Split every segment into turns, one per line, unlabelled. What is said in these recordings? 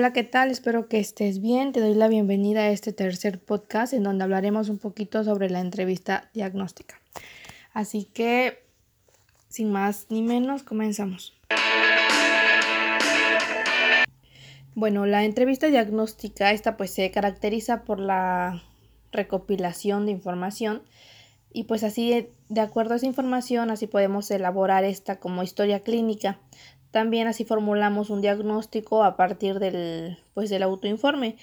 Hola, ¿qué tal? Espero que estés bien. Te doy la bienvenida a este tercer podcast en donde hablaremos un poquito sobre la entrevista diagnóstica. Así que, sin más ni menos, comenzamos. Bueno, la entrevista diagnóstica, esta pues se caracteriza por la recopilación de información y pues así, de acuerdo a esa información, así podemos elaborar esta como historia clínica también así formulamos un diagnóstico a partir del, pues, del autoinforme.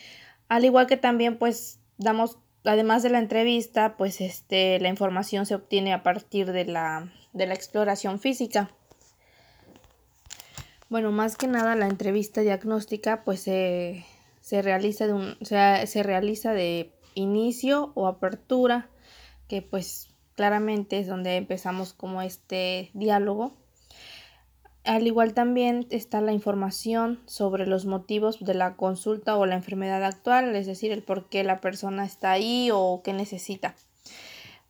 Al igual que también pues damos, además de la entrevista, pues este, la información se obtiene a partir de la, de la exploración física. Bueno, más que nada la entrevista diagnóstica pues se realiza de un, se realiza de inicio o apertura, que pues claramente es donde empezamos como este diálogo al igual también está la información sobre los motivos de la consulta o la enfermedad actual, es decir, el por qué la persona está ahí o qué necesita.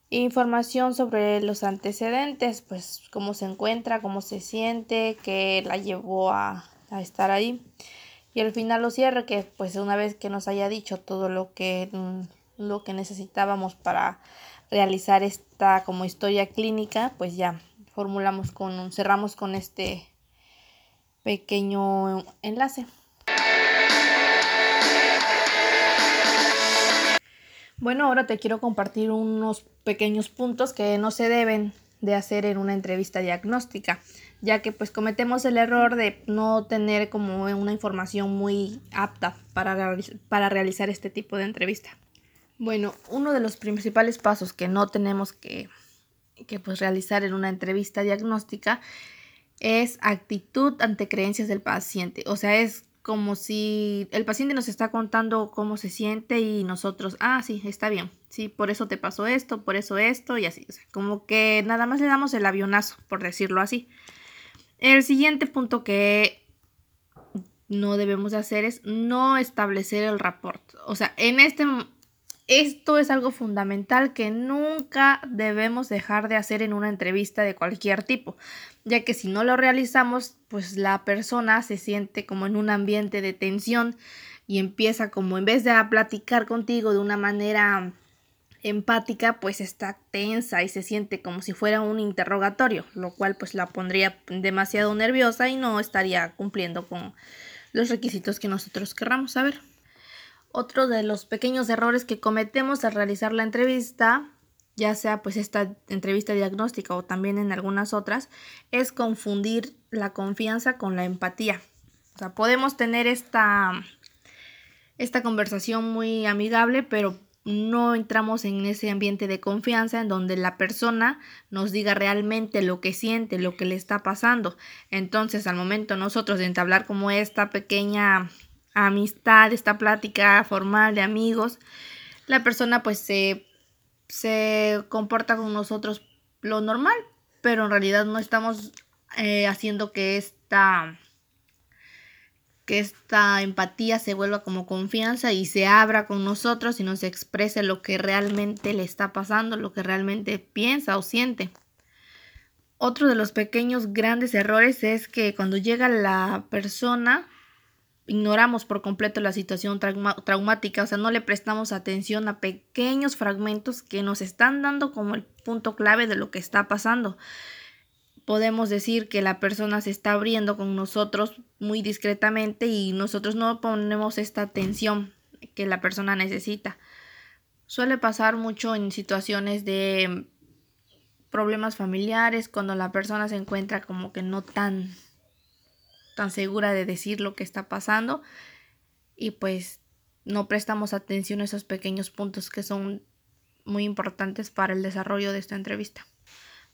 Información sobre los antecedentes, pues cómo se encuentra, cómo se siente, qué la llevó a, estar ahí. Y al final lo cierre, que pues una vez que nos haya dicho todo lo que, mm, lo que necesitábamos para realizar esta como historia clínica, pues ya formulamos con, cerramos con este pequeño enlace. Bueno, ahora te quiero compartir unos pequeños puntos que no se deben de hacer en una entrevista diagnóstica, ya que pues cometemos el error de no tener como una información muy apta para, para realizar este tipo de entrevista. Bueno, uno de los principales pasos que no tenemos que que pues realizar en una entrevista diagnóstica es actitud ante creencias del paciente. O sea, es como si el paciente nos está contando cómo se siente y nosotros, ah, sí, está bien, sí, por eso te pasó esto, por eso esto y así. Como que nada más le damos el avionazo, por decirlo así. El siguiente punto que no debemos hacer es no establecer el rapport. O sea, en este esto es algo fundamental que nunca debemos dejar de hacer en una entrevista de cualquier tipo, ya que si no lo realizamos, pues la persona se siente como en un ambiente de tensión y empieza como en vez de platicar contigo de una manera empática, pues está tensa y se siente como si fuera un interrogatorio, lo cual pues la pondría demasiado nerviosa y no estaría cumpliendo con los requisitos que nosotros querramos saber. Otro de los pequeños errores que cometemos al realizar la entrevista, ya sea pues esta entrevista diagnóstica o también en algunas otras, es confundir la confianza con la empatía. O sea, podemos tener esta, esta conversación muy amigable, pero no entramos en ese ambiente de confianza en donde la persona nos diga realmente lo que siente, lo que le está pasando. Entonces, al momento nosotros de entablar como esta pequeña amistad, esta plática formal de amigos, la persona pues se, se comporta con nosotros lo normal, pero en realidad no estamos eh, haciendo que esta que esta empatía se vuelva como confianza y se abra con nosotros y nos exprese lo que realmente le está pasando, lo que realmente piensa o siente. Otro de los pequeños grandes errores es que cuando llega la persona ignoramos por completo la situación traumática, o sea, no le prestamos atención a pequeños fragmentos que nos están dando como el punto clave de lo que está pasando. Podemos decir que la persona se está abriendo con nosotros muy discretamente y nosotros no ponemos esta atención que la persona necesita. Suele pasar mucho en situaciones de problemas familiares, cuando la persona se encuentra como que no tan tan segura de decir lo que está pasando y pues no prestamos atención a esos pequeños puntos que son muy importantes para el desarrollo de esta entrevista.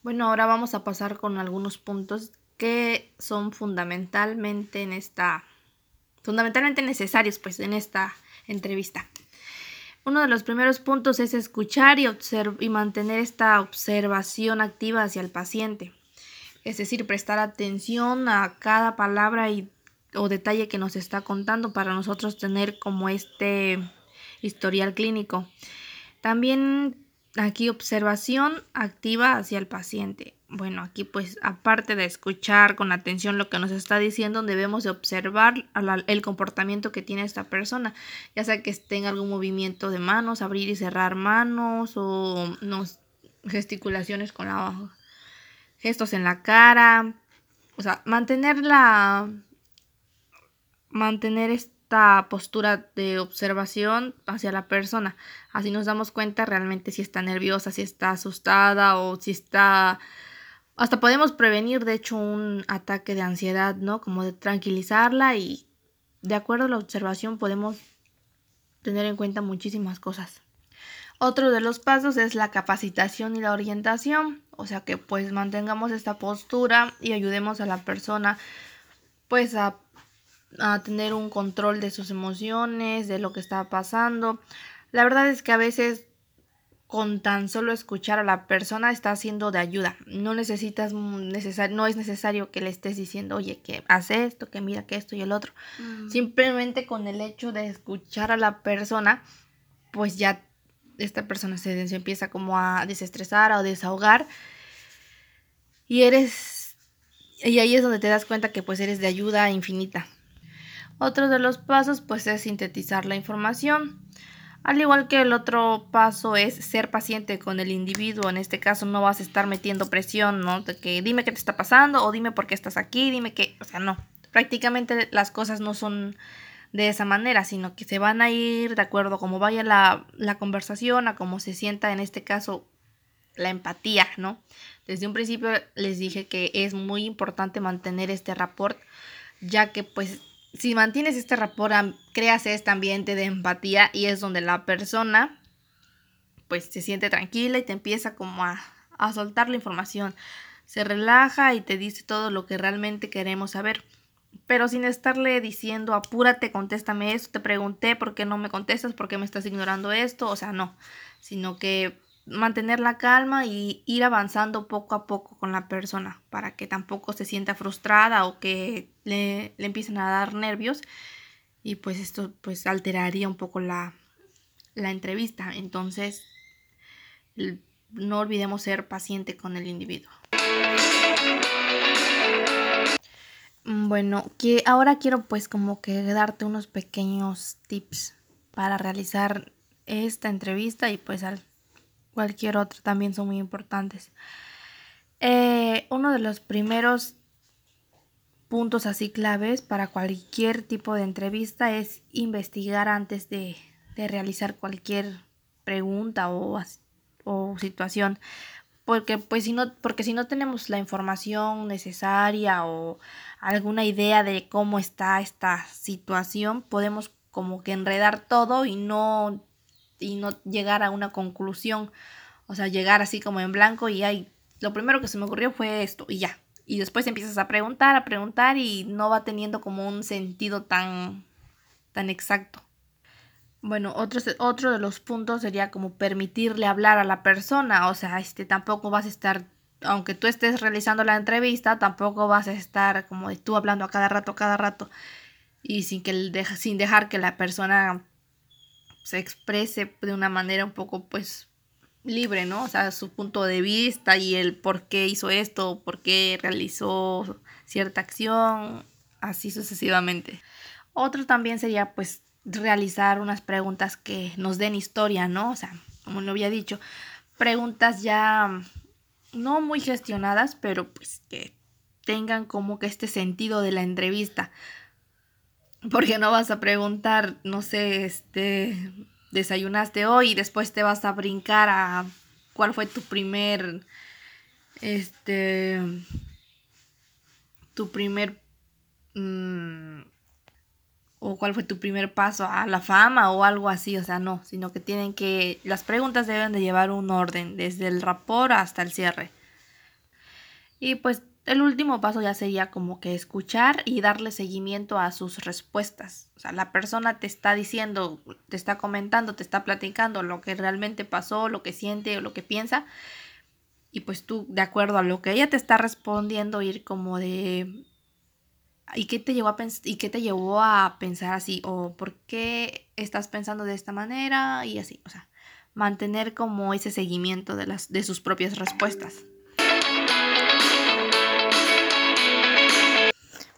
Bueno, ahora vamos a pasar con algunos puntos que son fundamentalmente en esta fundamentalmente necesarios pues en esta entrevista. Uno de los primeros puntos es escuchar y, y mantener esta observación activa hacia el paciente es decir, prestar atención a cada palabra y, o detalle que nos está contando para nosotros tener como este historial clínico. También aquí observación activa hacia el paciente. bueno, aquí pues aparte de escuchar con atención lo que nos está diciendo, debemos de observar el comportamiento que tiene esta persona, ya sea que tenga algún movimiento de manos, abrir y cerrar manos o gesticulaciones con la gestos en la cara, o sea, mantener la mantener esta postura de observación hacia la persona. Así nos damos cuenta realmente si está nerviosa, si está asustada o si está hasta podemos prevenir, de hecho, un ataque de ansiedad, ¿no? Como de tranquilizarla y de acuerdo a la observación podemos tener en cuenta muchísimas cosas. Otro de los pasos es la capacitación y la orientación, o sea que pues mantengamos esta postura y ayudemos a la persona pues a, a tener un control de sus emociones, de lo que está pasando. La verdad es que a veces con tan solo escuchar a la persona está siendo de ayuda. No necesitas no es necesario que le estés diciendo, oye, que hace esto, que mira que esto y el otro. Mm. Simplemente con el hecho de escuchar a la persona, pues ya esta persona se, empieza como a desestresar o desahogar. Y eres, y ahí es donde te das cuenta que pues eres de ayuda infinita. Otro de los pasos pues es sintetizar la información. Al igual que el otro paso es ser paciente con el individuo, en este caso no vas a estar metiendo presión, ¿no? De que dime qué te está pasando o dime por qué estás aquí, dime qué, o sea, no. Prácticamente las cosas no son de esa manera, sino que se van a ir de acuerdo a cómo vaya la, la conversación, a cómo se sienta en este caso la empatía, ¿no? Desde un principio les dije que es muy importante mantener este rapport, ya que pues si mantienes este rapport, creas este ambiente de empatía y es donde la persona pues se siente tranquila y te empieza como a, a soltar la información. Se relaja y te dice todo lo que realmente queremos saber. Pero sin estarle diciendo, apúrate, contéstame esto, te pregunté por qué no me contestas, por qué me estás ignorando esto, o sea, no, sino que mantener la calma y ir avanzando poco a poco con la persona para que tampoco se sienta frustrada o que le, le empiecen a dar nervios y pues esto pues alteraría un poco la, la entrevista. Entonces, no olvidemos ser paciente con el individuo. Bueno, que ahora quiero pues como que darte unos pequeños tips para realizar esta entrevista y pues al cualquier otro también son muy importantes. Eh, uno de los primeros puntos así claves para cualquier tipo de entrevista es investigar antes de, realizar cualquier pregunta o, o, situación. Porque, pues, si no, porque si no tenemos la información necesaria o alguna idea de cómo está esta situación, podemos como que enredar todo y no y no llegar a una conclusión. O sea, llegar así como en blanco y ay, lo primero que se me ocurrió fue esto y ya. Y después empiezas a preguntar, a preguntar y no va teniendo como un sentido tan, tan exacto. Bueno, otro, otro de los puntos sería como permitirle hablar a la persona. O sea, este tampoco vas a estar, aunque tú estés realizando la entrevista, tampoco vas a estar como tú hablando a cada rato, a cada rato. Y sin, que, sin dejar que la persona se exprese de una manera un poco pues libre, ¿no? O sea, su punto de vista y el por qué hizo esto, por qué realizó cierta acción, así sucesivamente. Otro también sería pues realizar unas preguntas que nos den historia, ¿no? O sea, como lo había dicho, preguntas ya no muy gestionadas, pero pues que tengan como que este sentido de la entrevista. Porque no vas a preguntar, no sé, este, desayunaste hoy y después te vas a brincar a cuál fue tu primer, este, tu primer, mm, o cuál fue tu primer paso a la fama o algo así, o sea, no, sino que tienen que, las preguntas deben de llevar un orden, desde el rapor hasta el cierre. Y pues el último paso ya sería como que escuchar y darle seguimiento a sus respuestas. O sea, la persona te está diciendo, te está comentando, te está platicando lo que realmente pasó, lo que siente o lo que piensa. Y pues tú, de acuerdo a lo que ella te está respondiendo, ir como de... ¿Y qué te llevó a, y qué te llevó a pensar así? ¿O por qué estás pensando de esta manera? Y así, o sea, mantener como ese seguimiento de, las, de sus propias respuestas.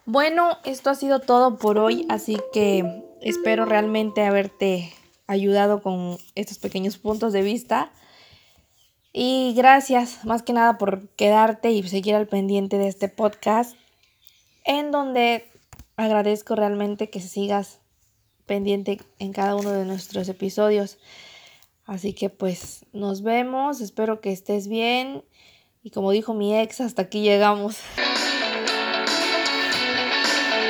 Bueno, esto ha sido todo por hoy, así que espero realmente haberte ayudado con estos pequeños puntos de vista. Y gracias más que nada por quedarte y seguir al pendiente de este podcast en donde agradezco realmente que sigas pendiente en cada uno de nuestros episodios. Así que pues nos vemos, espero que estés bien y como dijo mi ex, hasta aquí llegamos.